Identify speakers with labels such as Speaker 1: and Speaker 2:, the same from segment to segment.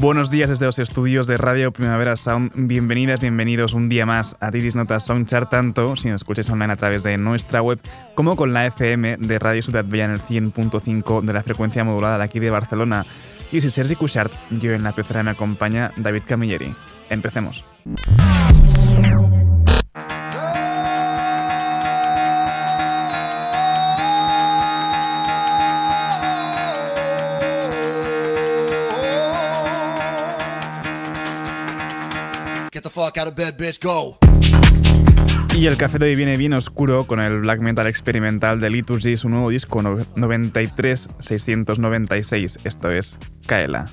Speaker 1: Buenos días desde los estudios de Radio Primavera Sound. Bienvenidas, bienvenidos un día más a Tiris Notas Soundchart, tanto si nos escucháis online a través de nuestra web como con la FM de Radio Ciudad Bella en el 100.5 de la frecuencia modulada de aquí de Barcelona. Y si Sergi Cushart, yo en la pecera me acompaña David Camilleri. Empecemos. Y el café de hoy viene bien oscuro con el black metal experimental de Liturgy, su nuevo disco 93696. Esto es Kaela.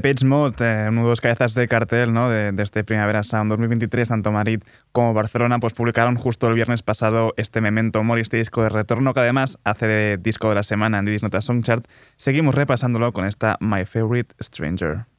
Speaker 2: The Page Mode, eh, uno de cabezas de cartel ¿no? de, este Primavera Sound 2023, tanto Madrid como Barcelona, pues publicaron justo el viernes pasado este Memento Mori, este disco de retorno que además hace de disco de la semana en Didis Nota Songchart. Seguimos repasándolo con esta My Favorite Stranger.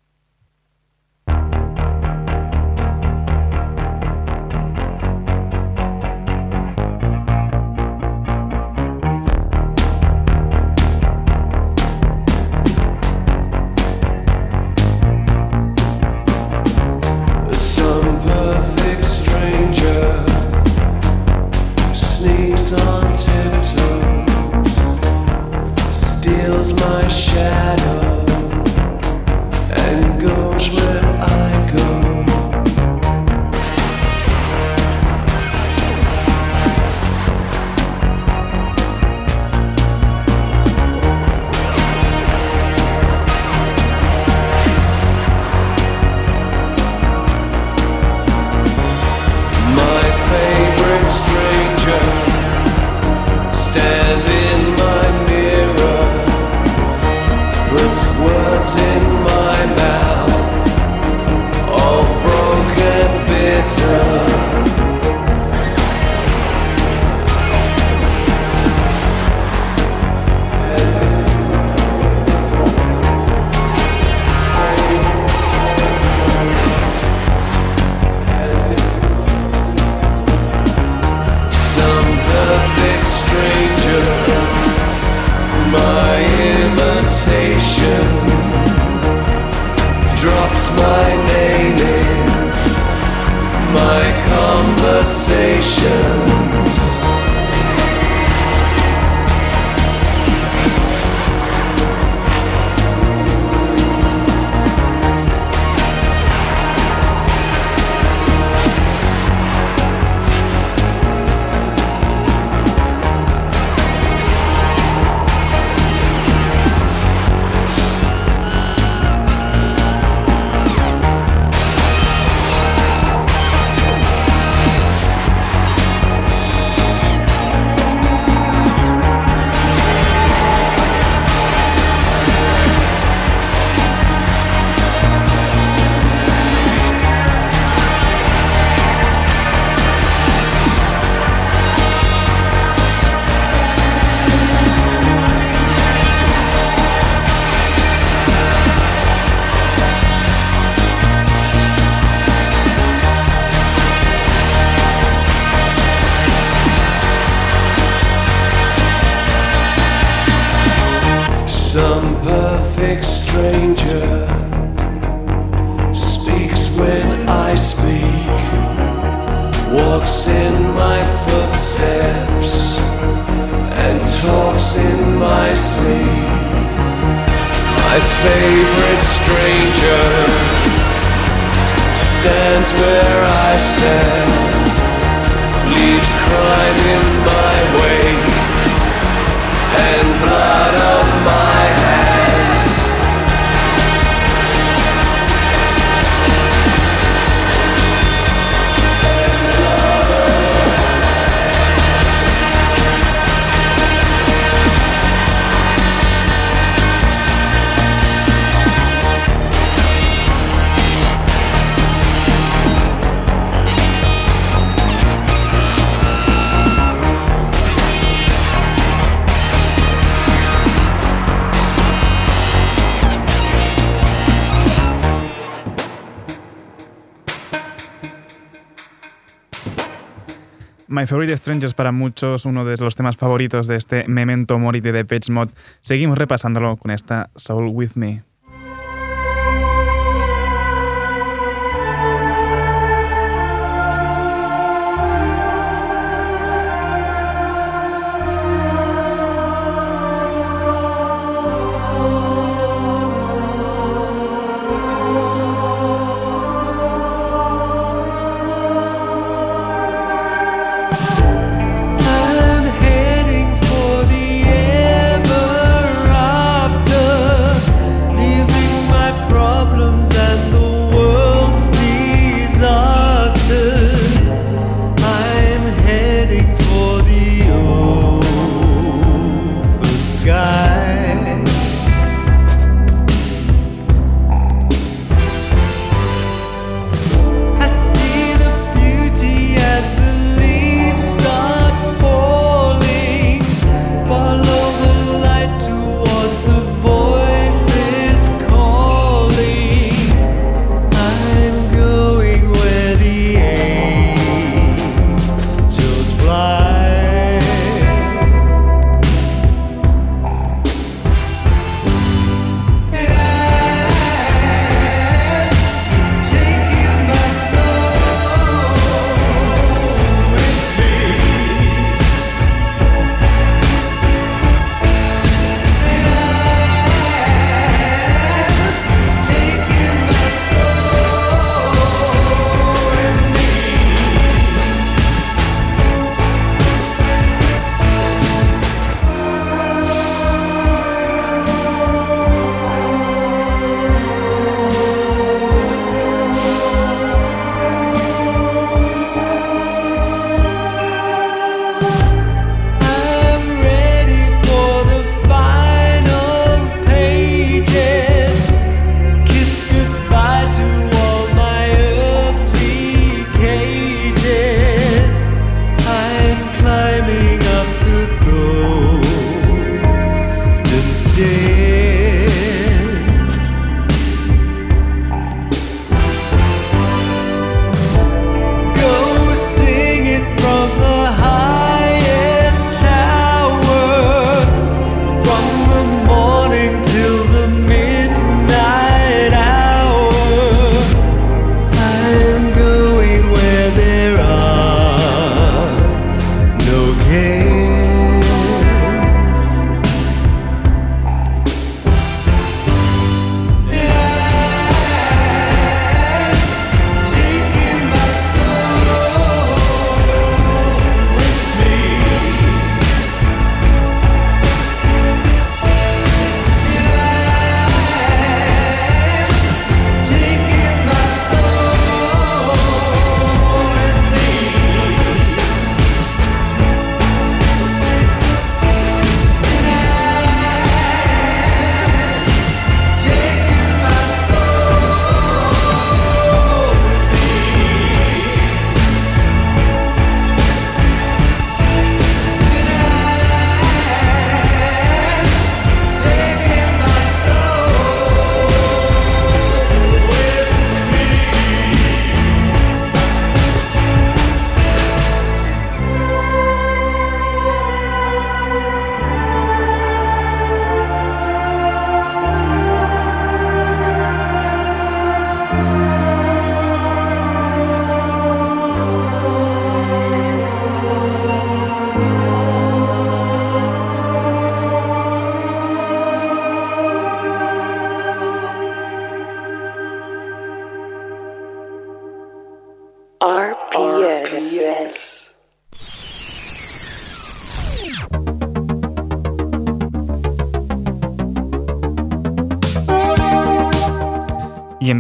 Speaker 2: My Favorite Strangers para muchos, uno de los temas favoritos de este Memento Mori de Depeche Mod. Seguimos repasándolo con esta Soul With Me.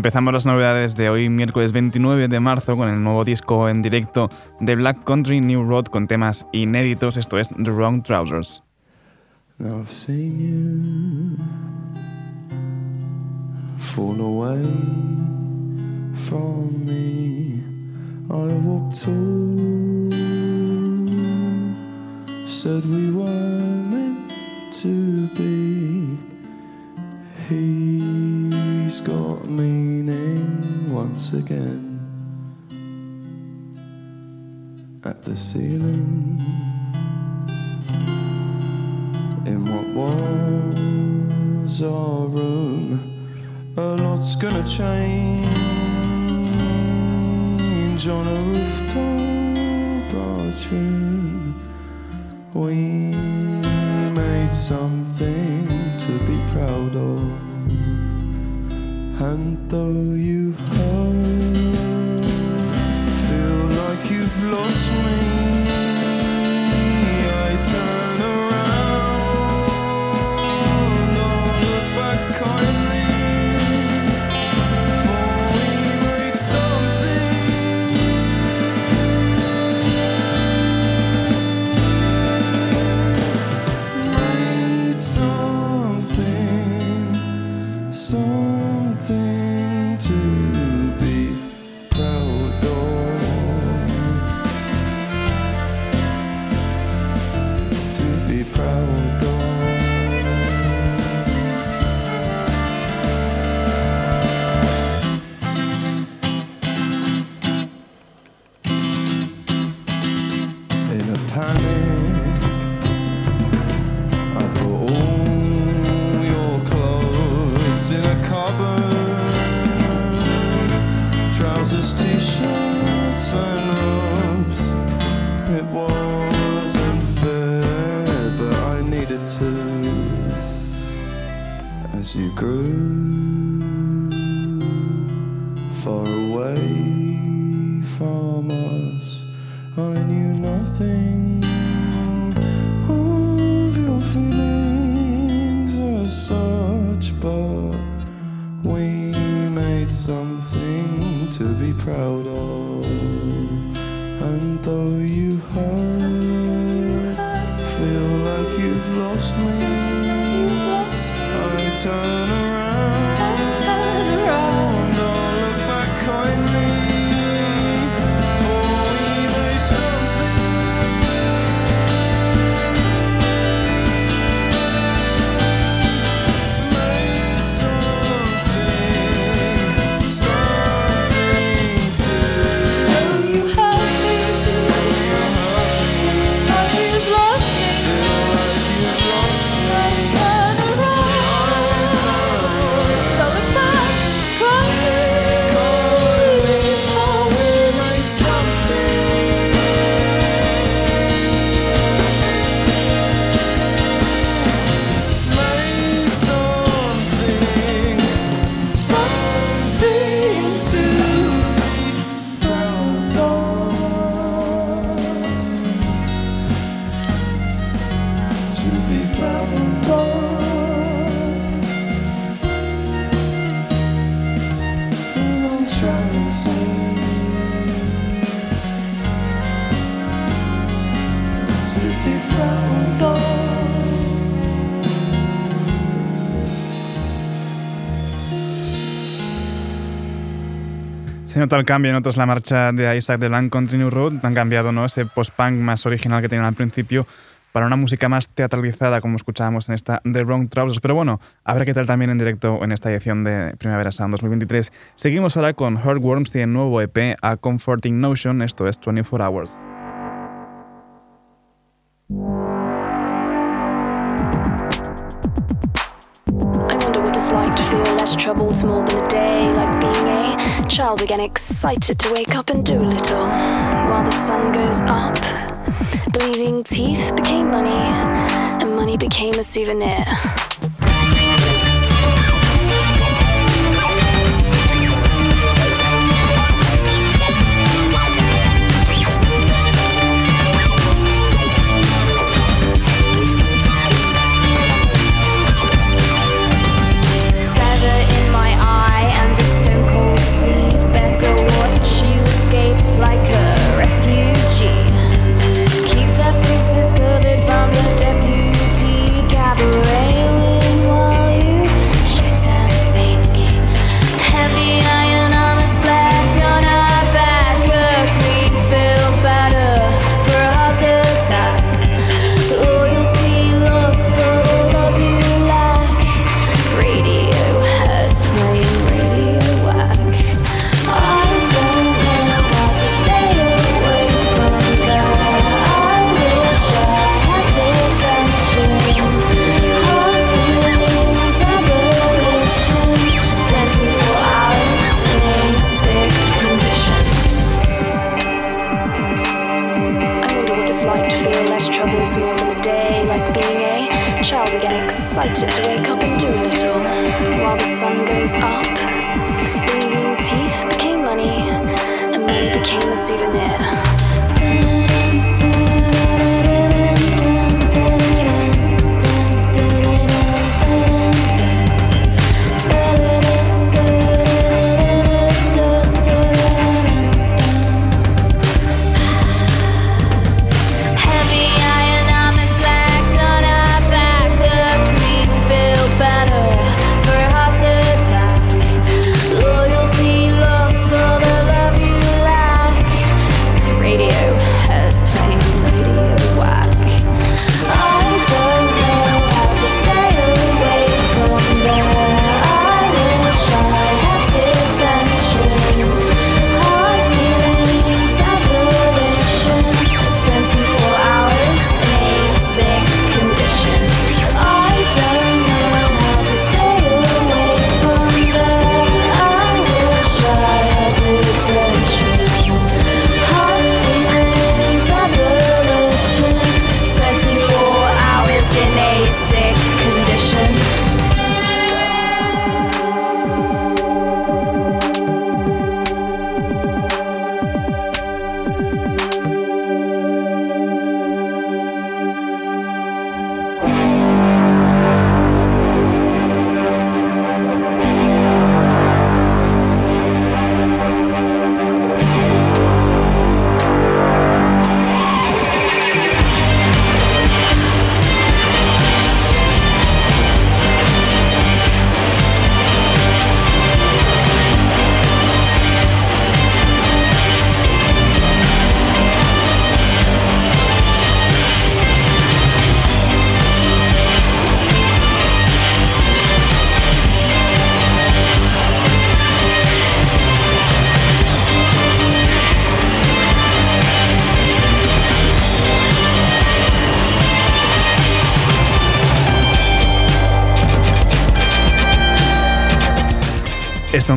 Speaker 3: Empezamos las novedades de hoy, miércoles 29 de marzo, con el nuevo disco en directo de Black Country New Road con temas inéditos. Esto es The Wrong Trousers. He's got meaning once again at the ceiling. In what was our room, a lot's gonna change on a rooftop bathroom. We made something to be proud of. And though you Nota el cambio, notas la marcha de Isaac de Blanc Country New Road. Han cambiado ¿no? ese post-punk más original que tenían al principio para una música más teatralizada, como escuchábamos en esta The Wrong Trousers. Pero bueno, habrá que tal también en directo en esta edición de Primavera Sound 2023. Seguimos ahora con Heartworms y el nuevo EP A Comforting Notion. Esto es 24 Hours. Child again, excited to wake up and do a little. While the sun goes up, believing teeth became money, and money became a souvenir.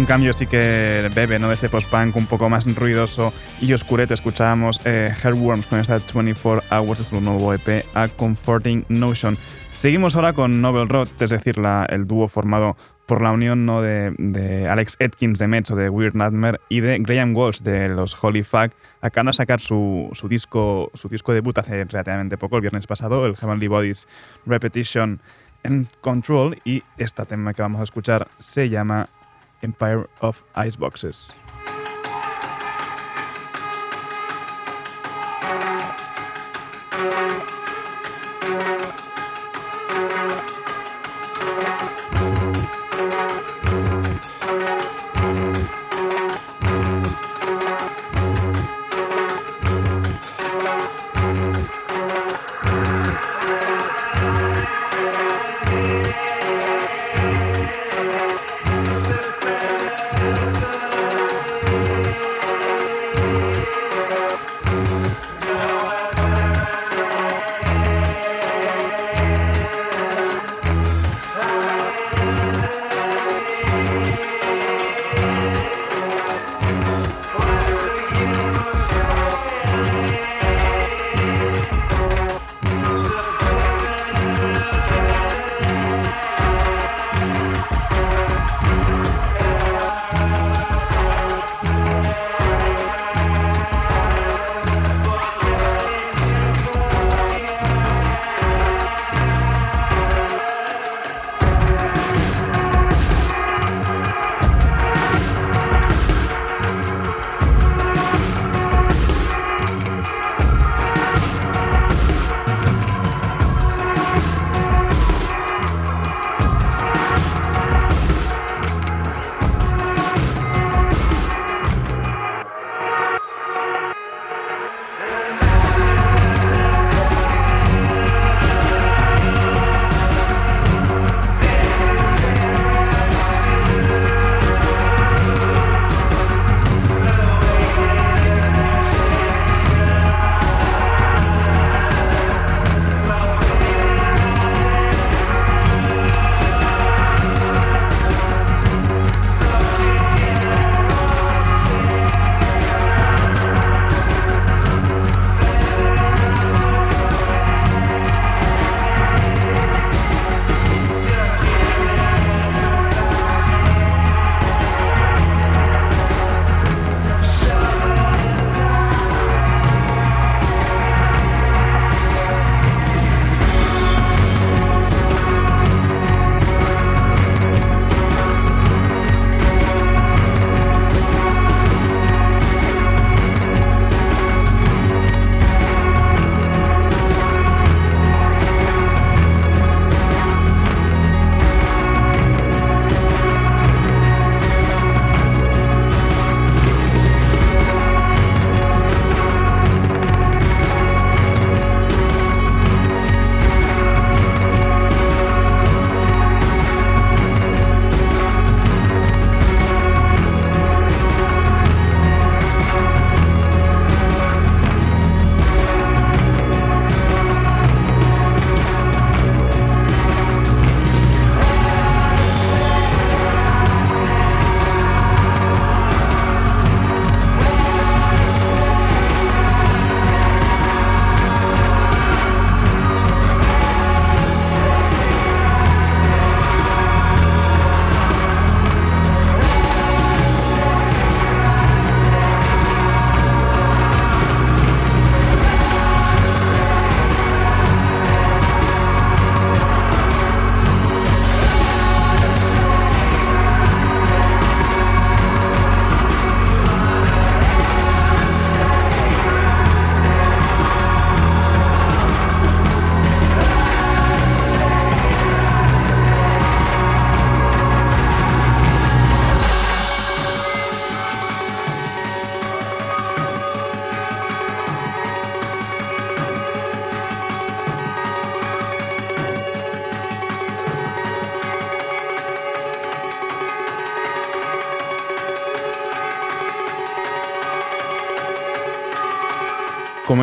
Speaker 1: En cambio sí que bebe ¿no? de ese post-punk un poco más ruidoso y oscurete. Escuchábamos eh, con esta 24 Hours de su nuevo EP A Comforting Notion. Seguimos ahora con Novel Road, es decir, el dúo formado por la unión ¿no? de, Alex Atkins de Metz o de Weird Nightmare y de Graham Walsh de los Holy Fuck. Acaban de sacar su, su, disco, su disco debut hace relativamente poco, el viernes pasado, el Heavenly Bodies Repetition and Control. Y este tema que vamos a escuchar se llama Empire of Iceboxes.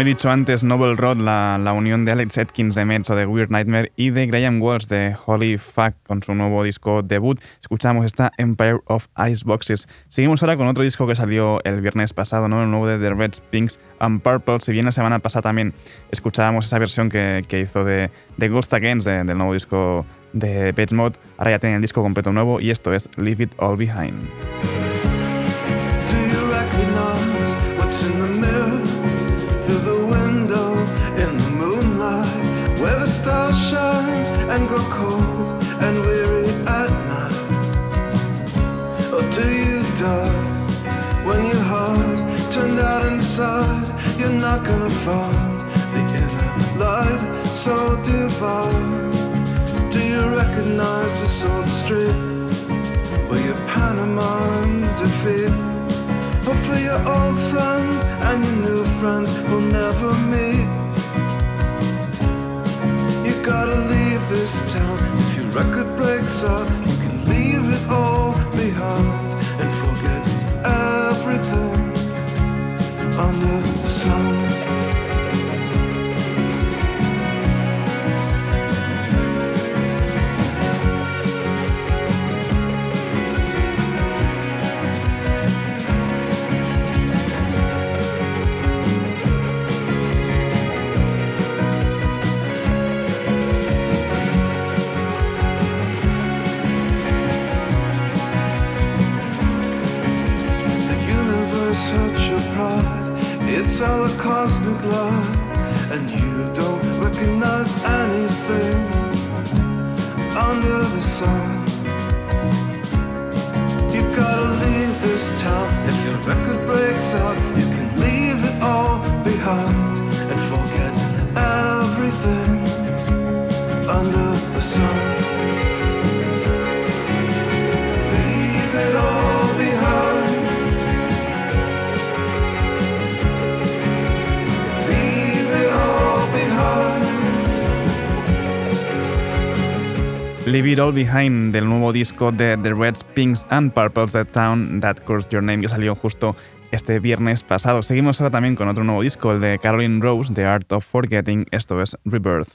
Speaker 1: Como he dicho antes, Noble Road, la, la, unión de Alex Atkins de Mets o de Weird Nightmare y de Graham Walsh de Holy Fuck con su nuevo disco debut, escuchamos esta Empire of Iceboxes. Seguimos ahora con otro disco que salió el viernes pasado, ¿no? el nuevo de The Reds, Pinks and Purple. Si bien la semana pasada también escuchábamos esa versión que, que hizo de, de Ghost Against, de, del nuevo disco de Page Mode, ahora ya tiene el disco completo nuevo y esto es Leave It All Behind.
Speaker 4: And grow cold and weary at night? Or do you die when your heart turned out inside? You're not gonna find the inner light so divine. Do you recognize the old street where your pantomime defeat? For your old friends and your new friends will never meet? Gotta leave this town. If your record breaks up, you can leave it all All Behind
Speaker 1: del nuevo disco de The Reds, Pinks and Purples, The Town That Calls Your Name, que salió justo este viernes pasado. Seguimos ahora también con otro nuevo disco, el de Caroline Rose, The Art of Forgetting, esto es Rebirth.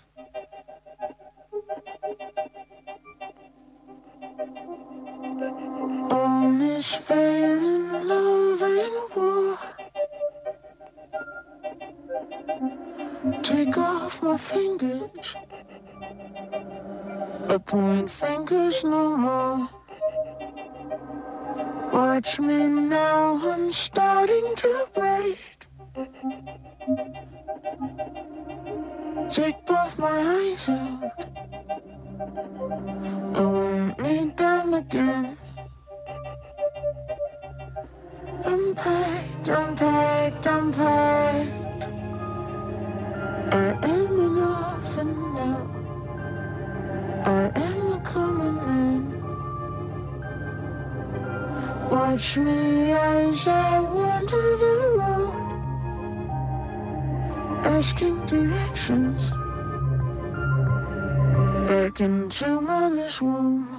Speaker 5: Take off my fingers. I point fingers no more. Watch me now, I'm starting to break. Take both my eyes out. Me as I wander the road, asking directions back into mother's womb.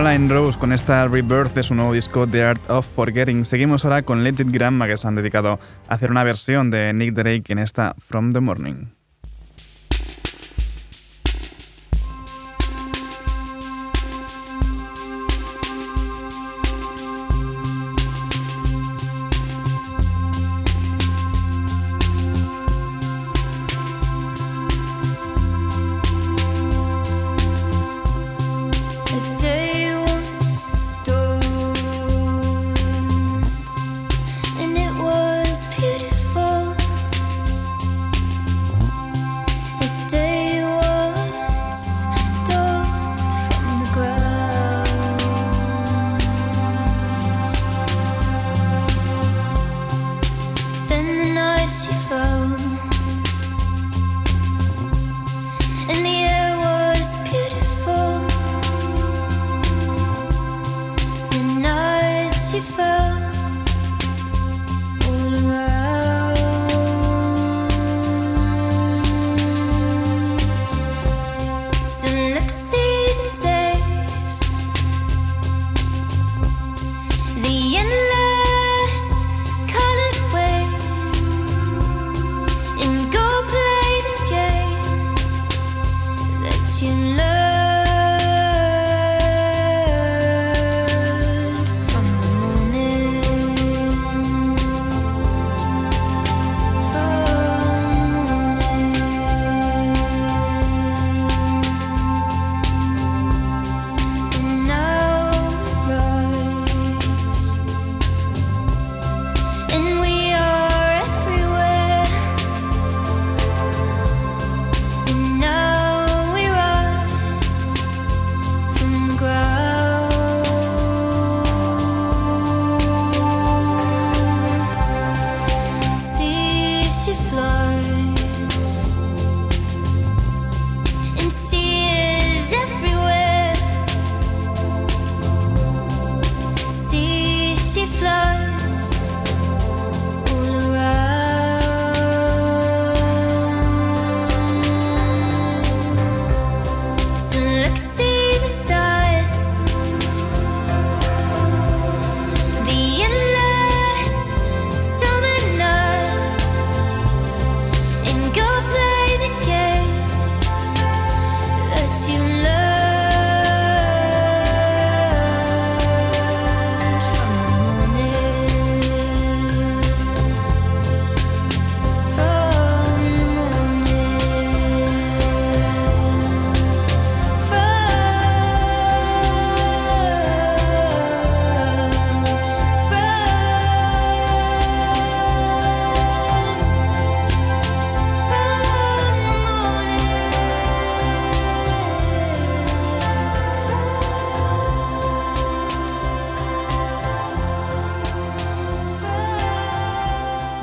Speaker 6: Caroline Rose con esta Rebirth de su nuevo disco The Art of Forgetting. Seguimos ahora con Legit Grandma que se han dedicado a hacer una versión de Nick Drake en esta From the Morning.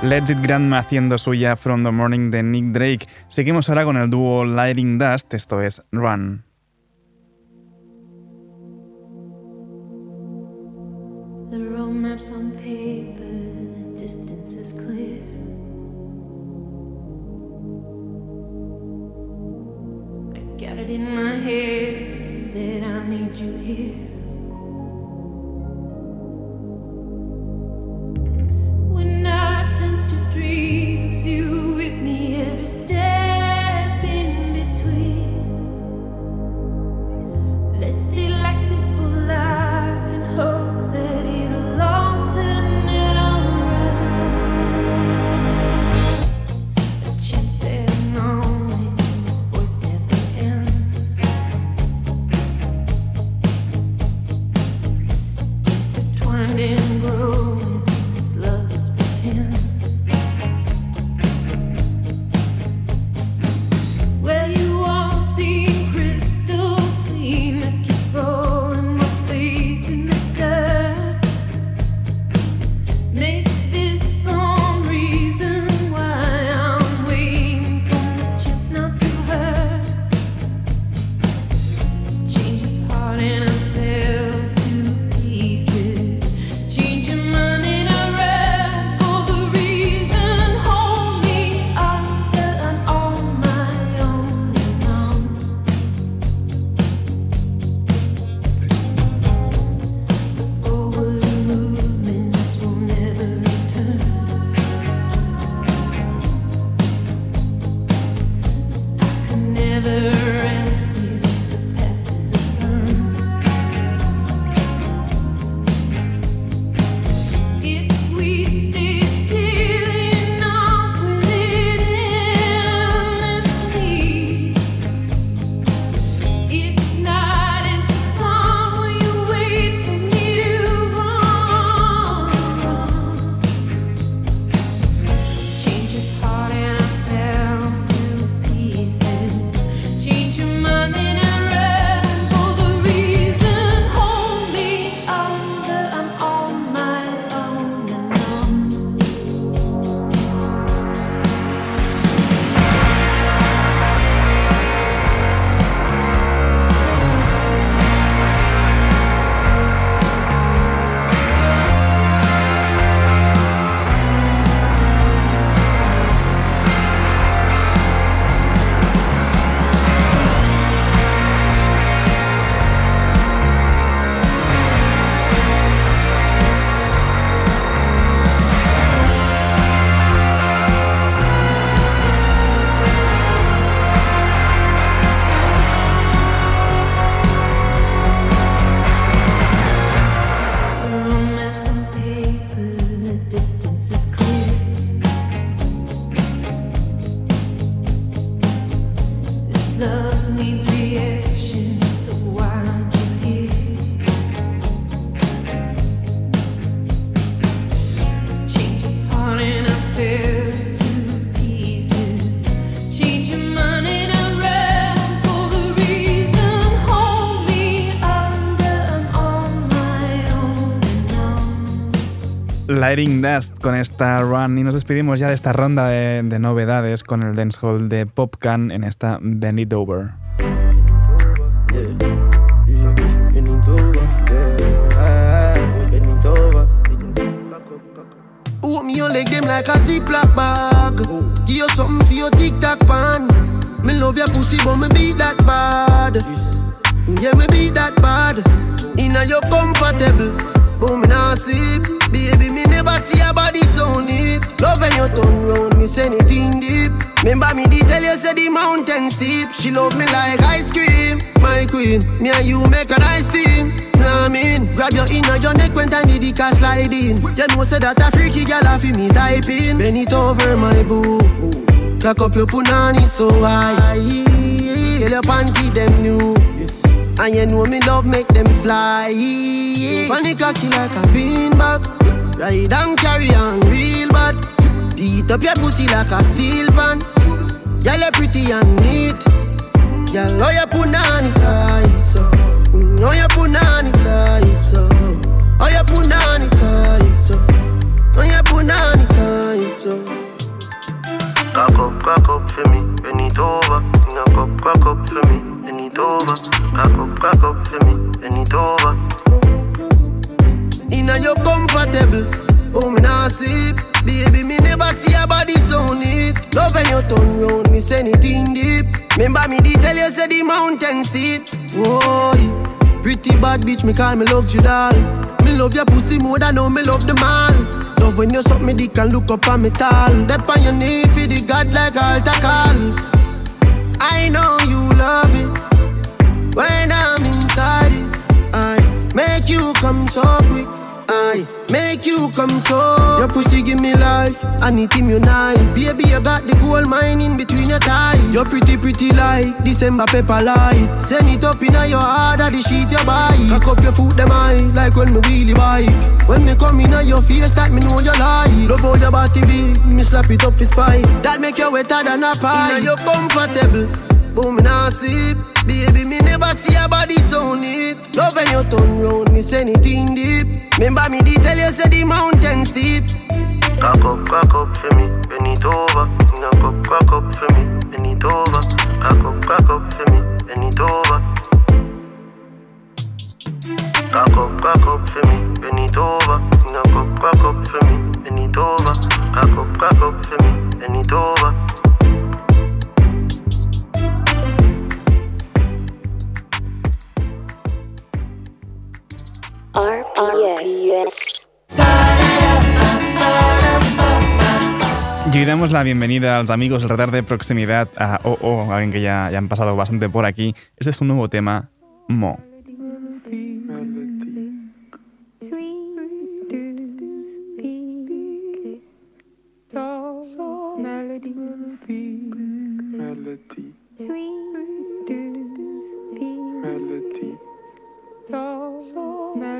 Speaker 6: Legit Grandma haciendo suya From the Morning de Nick Drake. Seguimos ahora con el dúo Lighting Dust, esto es Run. The road maps on paper, the distance is clear. I got it in my head that I need you here. Dreams you with me
Speaker 1: Lighting Dust con esta run. Y nos despedimos ya de esta ronda de, de novedades con el dancehall de Popcan en esta Bend
Speaker 7: never see a body so neat. Love when you turn round, say anything deep. Remember me did tell you say the mountain steep. She love me like ice cream, my queen. Me and you make a nice team. Nah, I mean, grab your inner your neck when tiny dick a slide in. You know say that a freaky girl fi me type in. Bend it over my boo. Cock up your punani so high. Tell your panty them new. And you know me love make them fly. Funny cocky like a beanbag. Ride and carry on real bad. Beat up your pussy like a steel pan. Girl you pretty and neat. Girl how you punani tight so. How you punani tight so. Oh, how you punani tight so. How you punani tight so.
Speaker 8: Cock up, cock up for me, bend it over. Cock up, cock up for me, it over. Cock up, cock up for me, bend it over.
Speaker 7: Inna your comfortable, oh me not sleep. Baby, me never see a body so neat. Love when you turn round, me say anything deep. Remember me tell you say the mountain steep. Oh, pretty bad bitch, me call me love you doll. Me love your pussy more than how me love the man. Love when you suck me dick and look up on me tall. Dep on your knee for the god like altar call. I know you love it when I'm inside it. I make you come so quick. I make you come so. Your pussy give me life, it him you nice. Baby, you got the gold mine in between your thighs. You're pretty, pretty like December paper light. Send it up in your heart, the sheet you buy. Cock up your foot, them high, like when me wheelie bike. When me come in uh, your face, that me know you lie. Love how your body be, me slap it up for spy. That make you wetter than a pie. You comfortable, but me not sleep. Baby, me never see a body so neat. Love when you turn round, say anything deep. Remember me tell you say the mountain steep.
Speaker 8: Cock up, cock up for me, bend it over. Cock up, cock up for me, bend it over. Cock up, cock up for me, bend it over. Cock up, cock up for me, bend it over. Cock up, cock up for me, bend it over. Cock up, cock up for me, bend it over.
Speaker 9: RPS.
Speaker 6: Y hoy damos la bienvenida a los amigos del radar de proximidad a OO, alguien que ya, ya han pasado bastante por aquí. Este es un nuevo tema, Mo.
Speaker 10: Round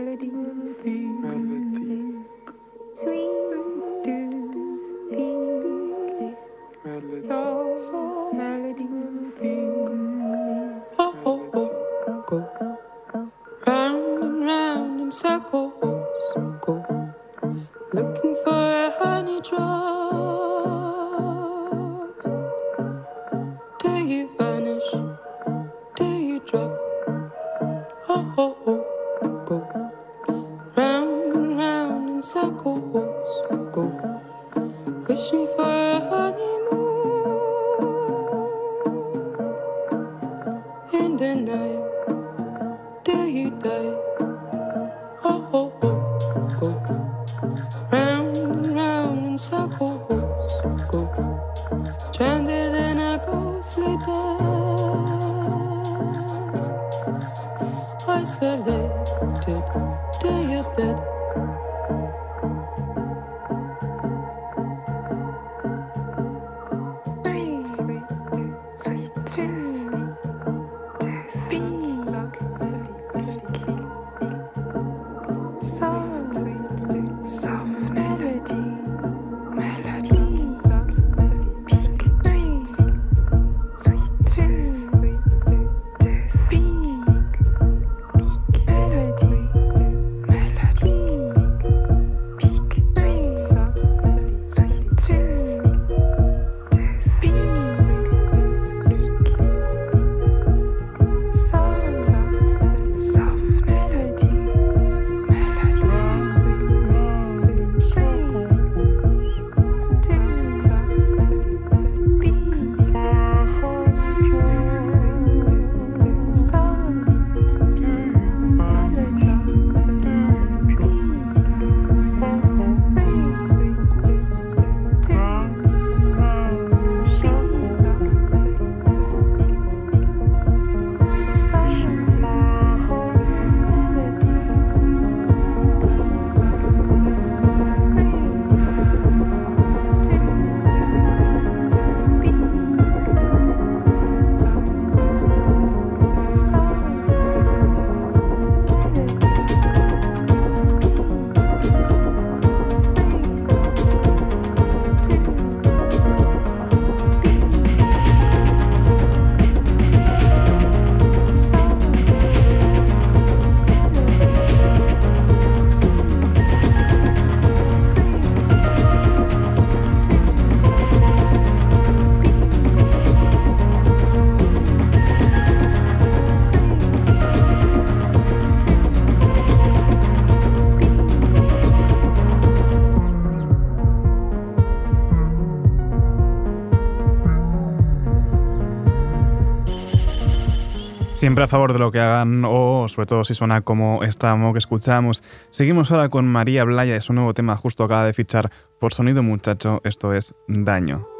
Speaker 6: Siempre a favor de lo que hagan o sobre todo si suena como esta mo que escuchamos. Seguimos ahora con María Blaya, es un nuevo tema justo acaba de fichar por Sonido Muchacho, esto es Daño.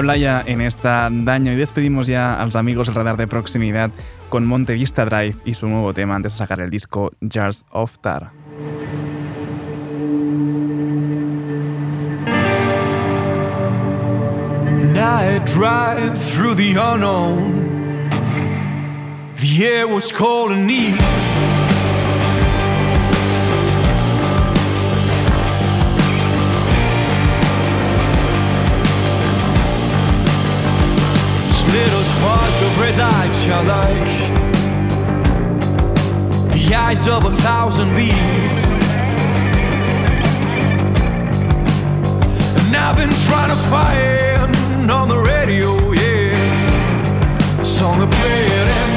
Speaker 4: Blaya en esta daño y despedimos ya a los amigos del radar de proximidad con Montevista Drive y su nuevo tema antes de sacar el disco Jars of Tar.
Speaker 11: Night drive through the unknown. The air was. of red eyes like the eyes of a thousand bees. And I've been trying to find on the radio, yeah, song of
Speaker 4: playing.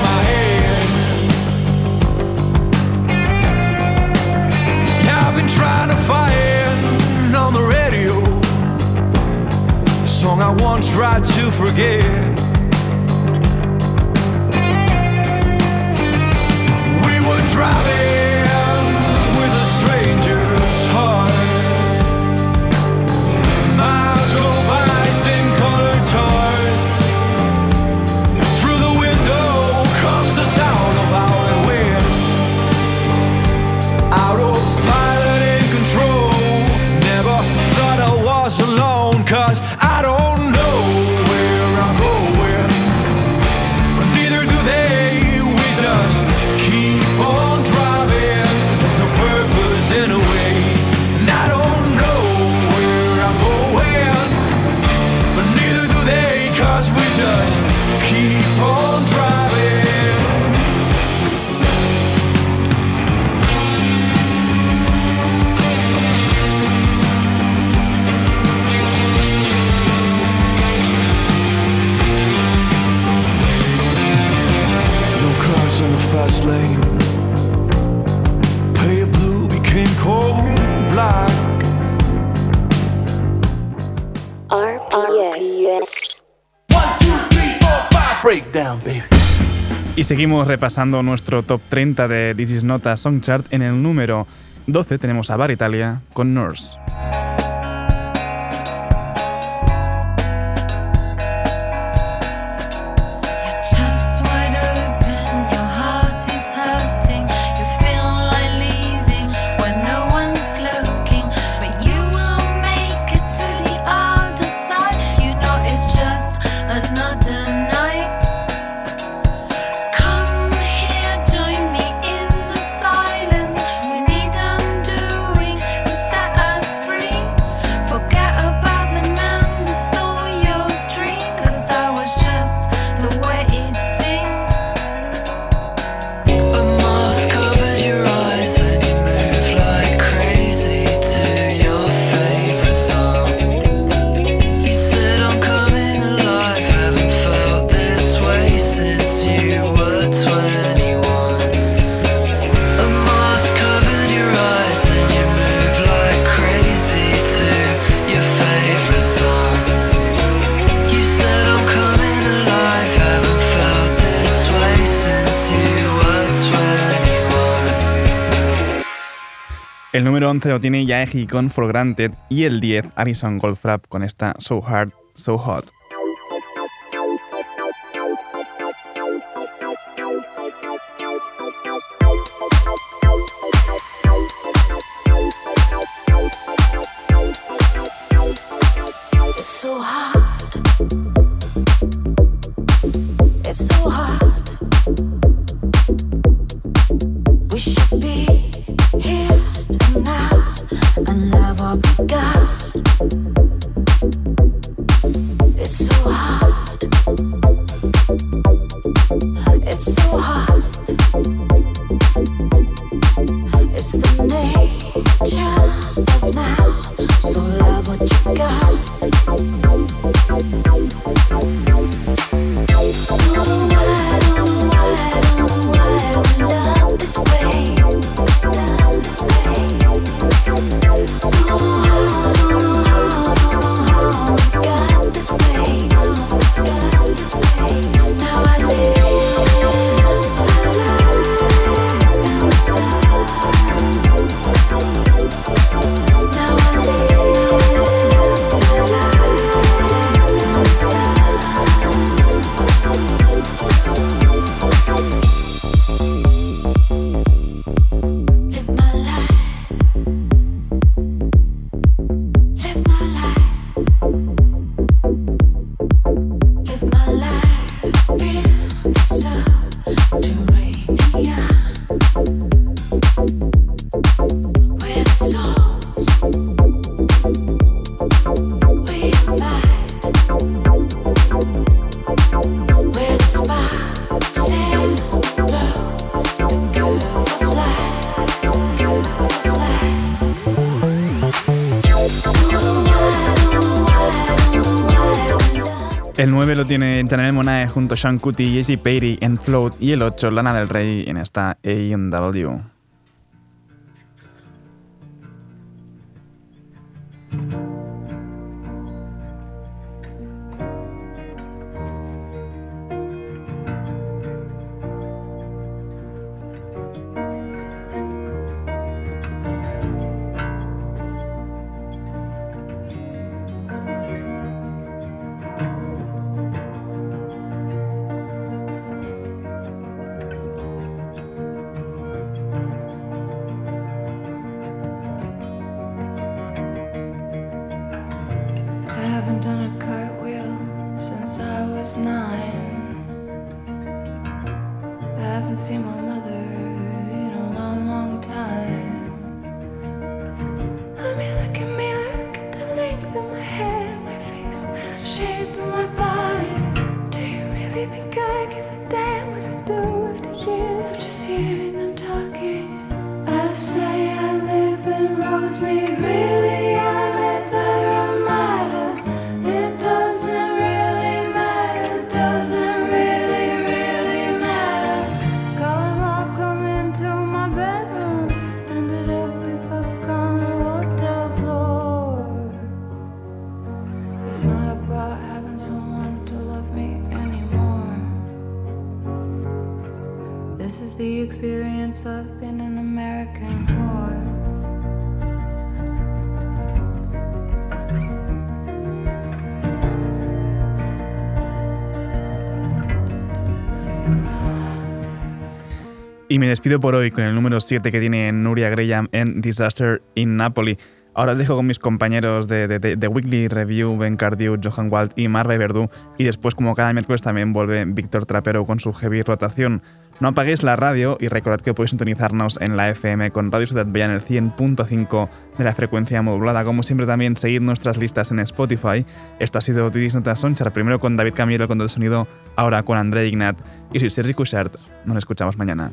Speaker 4: Repasando nuestro top 30 de This Is Not a Song Chart. En el número 12 tenemos a Bar Italia con Nurse.
Speaker 5: 11 lo tiene Yaeji con For Granted y el 10 Alison Goldfrapp con esta So Hard, So Hot. Tiene Janelle Monae junto a Sean Cutty y Jessie Perry en Float y el 8 Lana del Rey en esta A&W.
Speaker 12: Haven't done
Speaker 5: me despido por hoy con el número 7 que tiene Nuria Graham en Disaster in Napoli. Ahora os dejo con mis compañeros de, de- de- de Weekly Review, Ben Cardew, Johan Wald y Marve Verdú. Y después, como cada miércoles, también vuelve Víctor Trapero con su heavy rotación. No apaguéis la radio y recordad que podéis sintonizarnos en la FM con Radio Ciudad Bella en el 100.5 de la frecuencia modulada. Como siempre, también seguid nuestras listas en Spotify. Esto ha sido Didis Notas Sonchar, primero con David Camilo, el control de sonido, ahora con André Ignat. Y soy Sergi Cushart. Nos escuchamos mañana.